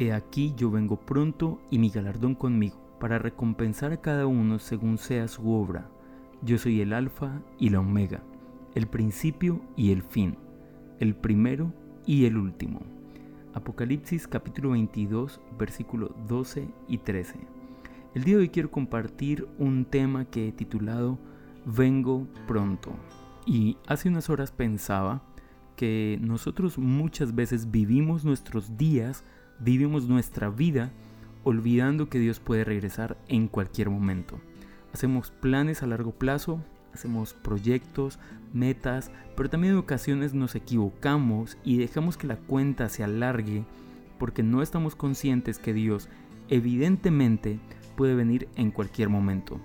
He aquí yo vengo pronto y mi galardón conmigo, para recompensar a cada uno según sea su obra. Yo soy el Alfa y la Omega, el principio y el fin, el primero y el último. Apocalipsis capítulo 22, versículo 12 y 13. El día de hoy quiero compartir un tema que he titulado Vengo pronto. Y hace unas horas pensaba que nosotros muchas veces vivimos nuestros días, vivimos nuestra vida, olvidando que Dios puede regresar en cualquier momento. Hacemos planes a largo plazo, hacemos proyectos, metas, pero también en ocasiones nos equivocamos y dejamos que la cuenta se alargue porque no estamos conscientes que Dios evidentemente puede venir en cualquier momento.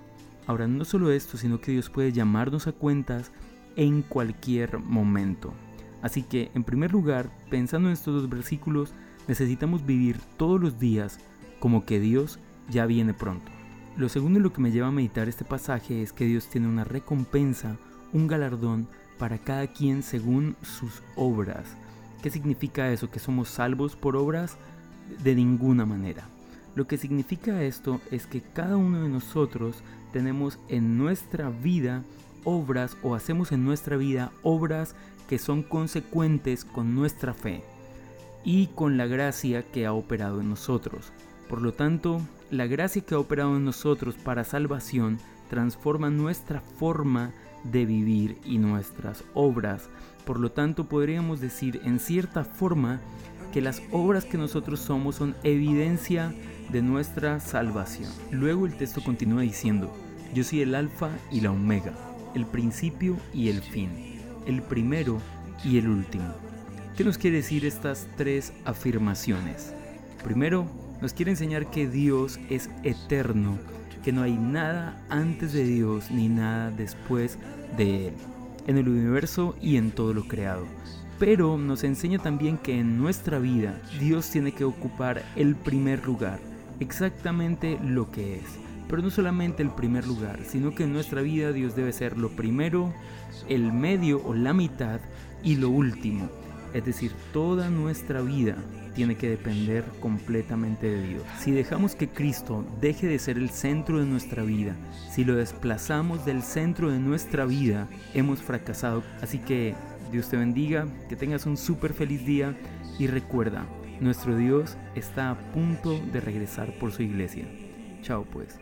Ahora, no solo esto, sino que Dios puede llamarnos a cuentas en cualquier momento. Así que, en primer lugar, pensando en estos dos versículos, necesitamos vivir todos los días como que Dios ya viene pronto. Lo segundo en lo que me lleva a meditar este pasaje es que Dios tiene una recompensa, un galardón para cada quien según sus obras. ¿Qué significa eso? ¿Que somos salvos por obras? De ninguna manera. Lo que significa esto es que cada uno de nosotros tenemos en nuestra vida obras o hacemos en nuestra vida obras que son consecuentes con nuestra fe y con la gracia que ha operado en nosotros. Por lo tanto, la gracia que ha operado en nosotros para salvación transforma nuestra forma de vivir y nuestras obras. Por lo tanto, podríamos decir en cierta forma que las obras que nosotros somos son evidencia de nuestra salvación. Luego el texto continúa diciendo, yo soy el alfa y la omega, el principio y el fin el primero y el último. ¿Qué nos quiere decir estas tres afirmaciones? Primero, nos quiere enseñar que Dios es eterno, que no hay nada antes de Dios ni nada después de Él, en el universo y en todo lo creado. Pero nos enseña también que en nuestra vida Dios tiene que ocupar el primer lugar, exactamente lo que es pero no solamente el primer lugar, sino que en nuestra vida Dios debe ser lo primero, el medio o la mitad y lo último. Es decir, toda nuestra vida tiene que depender completamente de Dios. Si dejamos que Cristo deje de ser el centro de nuestra vida, si lo desplazamos del centro de nuestra vida, hemos fracasado. Así que Dios te bendiga, que tengas un súper feliz día y recuerda, nuestro Dios está a punto de regresar por su iglesia. Chao pues.